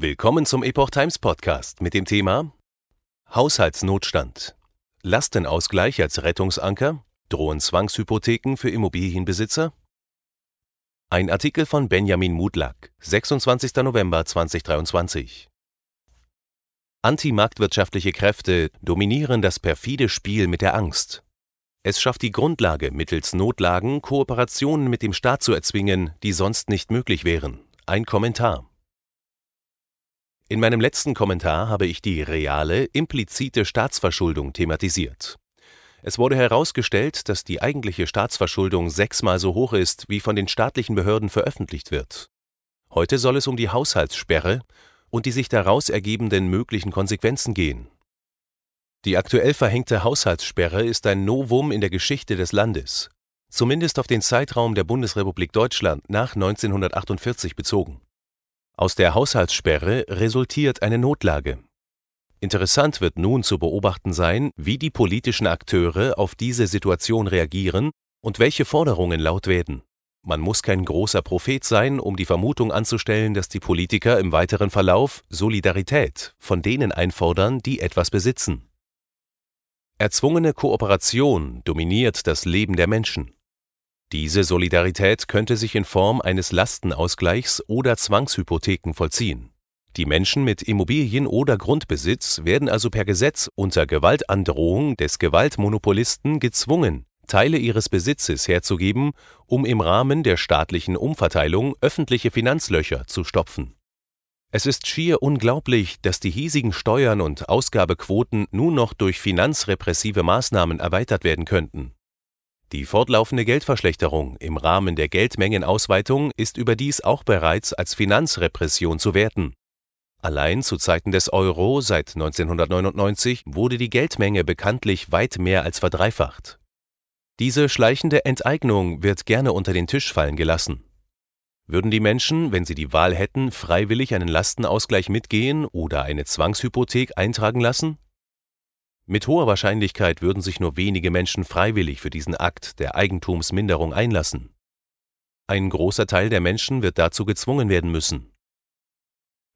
Willkommen zum Epoch Times Podcast mit dem Thema Haushaltsnotstand. Lastenausgleich als Rettungsanker? Drohen Zwangshypotheken für Immobilienbesitzer? Ein Artikel von Benjamin Mudlack, 26. November 2023. Antimarktwirtschaftliche Kräfte dominieren das perfide Spiel mit der Angst. Es schafft die Grundlage, mittels Notlagen Kooperationen mit dem Staat zu erzwingen, die sonst nicht möglich wären. Ein Kommentar. In meinem letzten Kommentar habe ich die reale, implizite Staatsverschuldung thematisiert. Es wurde herausgestellt, dass die eigentliche Staatsverschuldung sechsmal so hoch ist, wie von den staatlichen Behörden veröffentlicht wird. Heute soll es um die Haushaltssperre und die sich daraus ergebenden möglichen Konsequenzen gehen. Die aktuell verhängte Haushaltssperre ist ein Novum in der Geschichte des Landes, zumindest auf den Zeitraum der Bundesrepublik Deutschland nach 1948 bezogen. Aus der Haushaltssperre resultiert eine Notlage. Interessant wird nun zu beobachten sein, wie die politischen Akteure auf diese Situation reagieren und welche Forderungen laut werden. Man muss kein großer Prophet sein, um die Vermutung anzustellen, dass die Politiker im weiteren Verlauf Solidarität von denen einfordern, die etwas besitzen. Erzwungene Kooperation dominiert das Leben der Menschen. Diese Solidarität könnte sich in Form eines Lastenausgleichs oder Zwangshypotheken vollziehen. Die Menschen mit Immobilien oder Grundbesitz werden also per Gesetz unter Gewaltandrohung des Gewaltmonopolisten gezwungen, Teile ihres Besitzes herzugeben, um im Rahmen der staatlichen Umverteilung öffentliche Finanzlöcher zu stopfen. Es ist schier unglaublich, dass die hiesigen Steuern und Ausgabequoten nun noch durch finanzrepressive Maßnahmen erweitert werden könnten. Die fortlaufende Geldverschlechterung im Rahmen der Geldmengenausweitung ist überdies auch bereits als Finanzrepression zu werten. Allein zu Zeiten des Euro seit 1999 wurde die Geldmenge bekanntlich weit mehr als verdreifacht. Diese schleichende Enteignung wird gerne unter den Tisch fallen gelassen. Würden die Menschen, wenn sie die Wahl hätten, freiwillig einen Lastenausgleich mitgehen oder eine Zwangshypothek eintragen lassen? Mit hoher Wahrscheinlichkeit würden sich nur wenige Menschen freiwillig für diesen Akt der Eigentumsminderung einlassen. Ein großer Teil der Menschen wird dazu gezwungen werden müssen.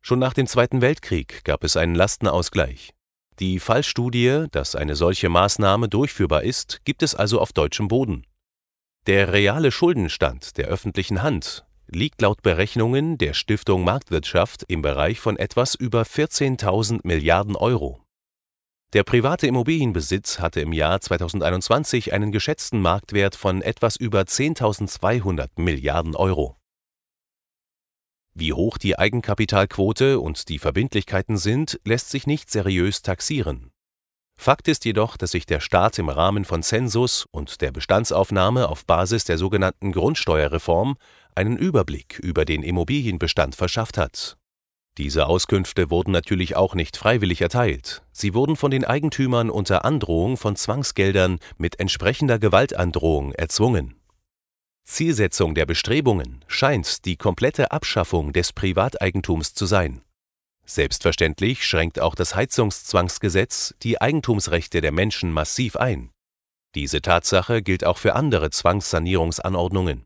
Schon nach dem Zweiten Weltkrieg gab es einen Lastenausgleich. Die Fallstudie, dass eine solche Maßnahme durchführbar ist, gibt es also auf deutschem Boden. Der reale Schuldenstand der öffentlichen Hand liegt laut Berechnungen der Stiftung Marktwirtschaft im Bereich von etwas über 14.000 Milliarden Euro. Der private Immobilienbesitz hatte im Jahr 2021 einen geschätzten Marktwert von etwas über 10.200 Milliarden Euro. Wie hoch die Eigenkapitalquote und die Verbindlichkeiten sind, lässt sich nicht seriös taxieren. Fakt ist jedoch, dass sich der Staat im Rahmen von Zensus und der Bestandsaufnahme auf Basis der sogenannten Grundsteuerreform einen Überblick über den Immobilienbestand verschafft hat diese Auskünfte wurden natürlich auch nicht freiwillig erteilt, sie wurden von den Eigentümern unter Androhung von Zwangsgeldern mit entsprechender Gewaltandrohung erzwungen. Zielsetzung der Bestrebungen scheint die komplette Abschaffung des Privateigentums zu sein. Selbstverständlich schränkt auch das Heizungszwangsgesetz die Eigentumsrechte der Menschen massiv ein. Diese Tatsache gilt auch für andere Zwangssanierungsanordnungen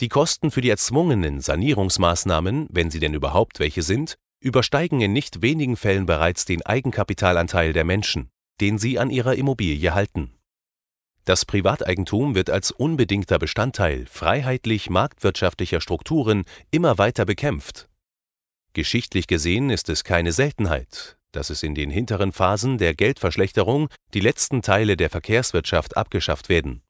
die Kosten für die erzwungenen Sanierungsmaßnahmen, wenn sie denn überhaupt welche sind, übersteigen in nicht wenigen Fällen bereits den Eigenkapitalanteil der Menschen, den sie an ihrer Immobilie halten. Das Privateigentum wird als unbedingter Bestandteil freiheitlich marktwirtschaftlicher Strukturen immer weiter bekämpft. Geschichtlich gesehen ist es keine Seltenheit, dass es in den hinteren Phasen der Geldverschlechterung die letzten Teile der Verkehrswirtschaft abgeschafft werden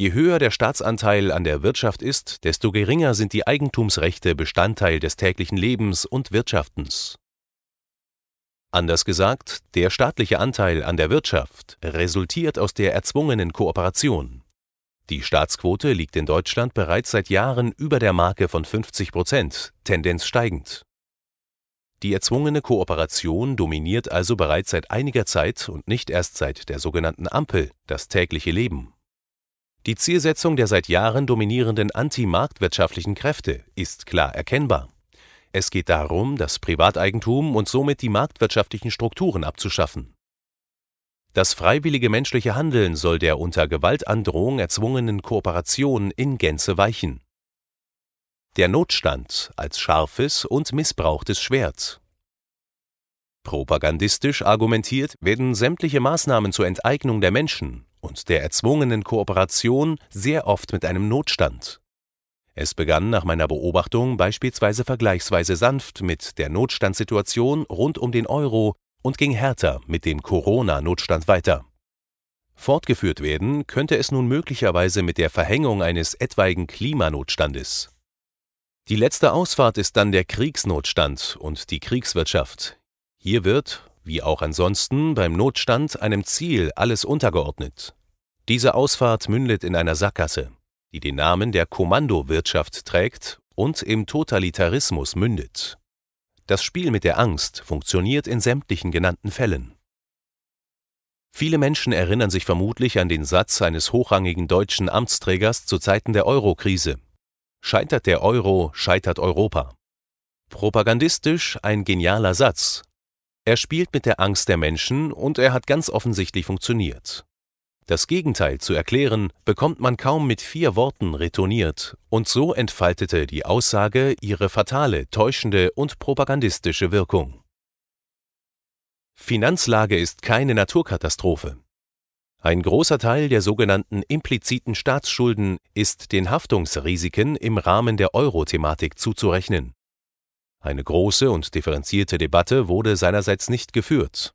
Je höher der Staatsanteil an der Wirtschaft ist, desto geringer sind die Eigentumsrechte Bestandteil des täglichen Lebens und Wirtschaftens. Anders gesagt, der staatliche Anteil an der Wirtschaft resultiert aus der erzwungenen Kooperation. Die Staatsquote liegt in Deutschland bereits seit Jahren über der Marke von 50 Prozent, Tendenz steigend. Die erzwungene Kooperation dominiert also bereits seit einiger Zeit und nicht erst seit der sogenannten Ampel das tägliche Leben. Die Zielsetzung der seit Jahren dominierenden antimarktwirtschaftlichen Kräfte ist klar erkennbar. Es geht darum, das Privateigentum und somit die marktwirtschaftlichen Strukturen abzuschaffen. Das freiwillige menschliche Handeln soll der unter Gewaltandrohung erzwungenen Kooperation in Gänze weichen. Der Notstand als scharfes und missbrauchtes Schwert. Propagandistisch argumentiert werden sämtliche Maßnahmen zur Enteignung der Menschen und der erzwungenen Kooperation sehr oft mit einem Notstand. Es begann nach meiner Beobachtung beispielsweise vergleichsweise sanft mit der Notstandssituation rund um den Euro und ging härter mit dem Corona-Notstand weiter. Fortgeführt werden könnte es nun möglicherweise mit der Verhängung eines etwaigen Klimanotstandes. Die letzte Ausfahrt ist dann der Kriegsnotstand und die Kriegswirtschaft. Hier wird, wie auch ansonsten beim Notstand, einem Ziel alles untergeordnet. Diese Ausfahrt mündet in einer Sackgasse die den Namen der Kommandowirtschaft trägt und im Totalitarismus mündet. Das Spiel mit der Angst funktioniert in sämtlichen genannten Fällen. Viele Menschen erinnern sich vermutlich an den Satz eines hochrangigen deutschen Amtsträgers zu Zeiten der Euro-Krise. Scheitert der Euro, scheitert Europa. Propagandistisch ein genialer Satz. Er spielt mit der Angst der Menschen und er hat ganz offensichtlich funktioniert. Das Gegenteil zu erklären, bekommt man kaum mit vier Worten retourniert, und so entfaltete die Aussage ihre fatale, täuschende und propagandistische Wirkung. Finanzlage ist keine Naturkatastrophe. Ein großer Teil der sogenannten impliziten Staatsschulden ist den Haftungsrisiken im Rahmen der Euro-Thematik zuzurechnen. Eine große und differenzierte Debatte wurde seinerseits nicht geführt,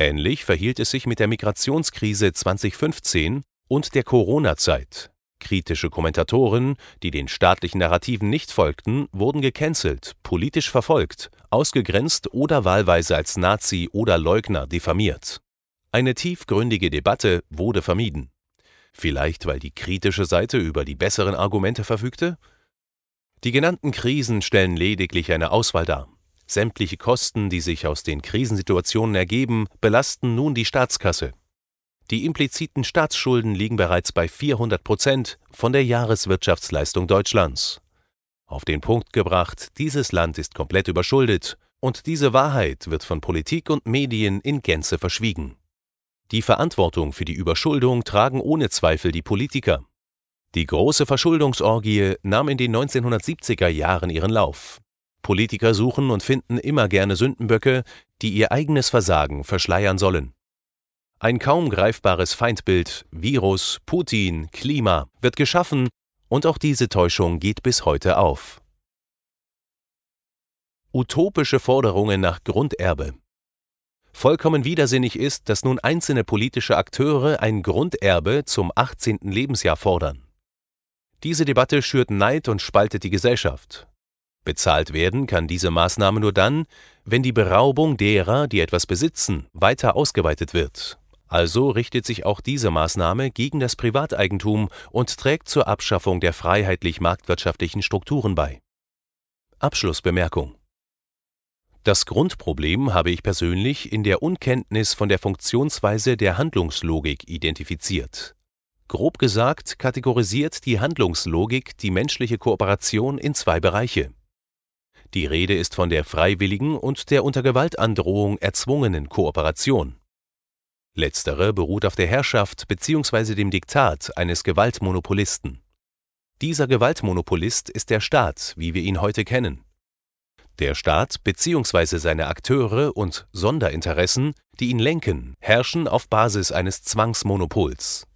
Ähnlich verhielt es sich mit der Migrationskrise 2015 und der Corona-Zeit. Kritische Kommentatoren, die den staatlichen Narrativen nicht folgten, wurden gecancelt, politisch verfolgt, ausgegrenzt oder wahlweise als Nazi oder Leugner diffamiert. Eine tiefgründige Debatte wurde vermieden. Vielleicht weil die kritische Seite über die besseren Argumente verfügte? Die genannten Krisen stellen lediglich eine Auswahl dar. Sämtliche Kosten, die sich aus den Krisensituationen ergeben, belasten nun die Staatskasse. Die impliziten Staatsschulden liegen bereits bei 400 Prozent von der Jahreswirtschaftsleistung Deutschlands. Auf den Punkt gebracht, dieses Land ist komplett überschuldet, und diese Wahrheit wird von Politik und Medien in Gänze verschwiegen. Die Verantwortung für die Überschuldung tragen ohne Zweifel die Politiker. Die große Verschuldungsorgie nahm in den 1970er Jahren ihren Lauf. Politiker suchen und finden immer gerne Sündenböcke, die ihr eigenes Versagen verschleiern sollen. Ein kaum greifbares Feindbild, Virus, Putin, Klima wird geschaffen und auch diese Täuschung geht bis heute auf. Utopische Forderungen nach Grunderbe. Vollkommen widersinnig ist, dass nun einzelne politische Akteure ein Grunderbe zum 18. Lebensjahr fordern. Diese Debatte schürt Neid und spaltet die Gesellschaft. Bezahlt werden kann diese Maßnahme nur dann, wenn die Beraubung derer, die etwas besitzen, weiter ausgeweitet wird. Also richtet sich auch diese Maßnahme gegen das Privateigentum und trägt zur Abschaffung der freiheitlich-marktwirtschaftlichen Strukturen bei. Abschlussbemerkung Das Grundproblem habe ich persönlich in der Unkenntnis von der Funktionsweise der Handlungslogik identifiziert. Grob gesagt kategorisiert die Handlungslogik die menschliche Kooperation in zwei Bereiche die Rede ist von der freiwilligen und der unter Gewaltandrohung erzwungenen Kooperation. Letztere beruht auf der Herrschaft bzw. dem Diktat eines Gewaltmonopolisten. Dieser Gewaltmonopolist ist der Staat, wie wir ihn heute kennen. Der Staat bzw. seine Akteure und Sonderinteressen, die ihn lenken, herrschen auf Basis eines Zwangsmonopols.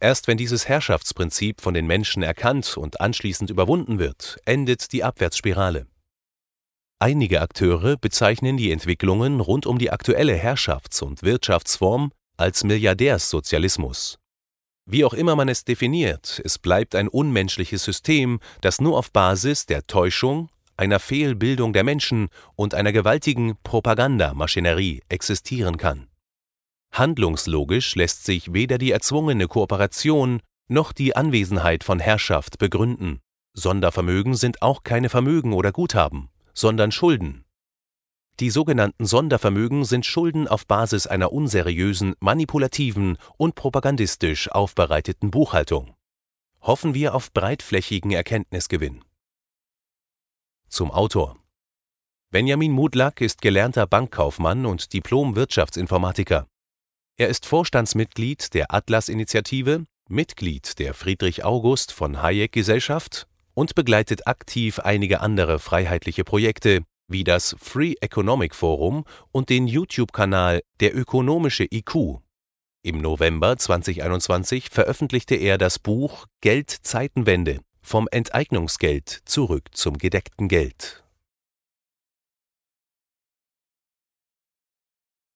Erst wenn dieses Herrschaftsprinzip von den Menschen erkannt und anschließend überwunden wird, endet die Abwärtsspirale. Einige Akteure bezeichnen die Entwicklungen rund um die aktuelle Herrschafts und Wirtschaftsform als Milliardärssozialismus. Wie auch immer man es definiert, es bleibt ein unmenschliches System, das nur auf Basis der Täuschung, einer Fehlbildung der Menschen und einer gewaltigen Propagandamaschinerie existieren kann. Handlungslogisch lässt sich weder die erzwungene Kooperation noch die Anwesenheit von Herrschaft begründen. Sondervermögen sind auch keine Vermögen oder Guthaben sondern Schulden. Die sogenannten Sondervermögen sind Schulden auf Basis einer unseriösen, manipulativen und propagandistisch aufbereiteten Buchhaltung. Hoffen wir auf breitflächigen Erkenntnisgewinn. Zum Autor Benjamin Mudlak ist gelernter Bankkaufmann und Diplom-Wirtschaftsinformatiker. Er ist Vorstandsmitglied der Atlas-Initiative, Mitglied der Friedrich August von Hayek Gesellschaft und begleitet aktiv einige andere freiheitliche Projekte wie das Free Economic Forum und den YouTube-Kanal Der ökonomische IQ. Im November 2021 veröffentlichte er das Buch Geld Zeitenwende vom Enteignungsgeld zurück zum gedeckten Geld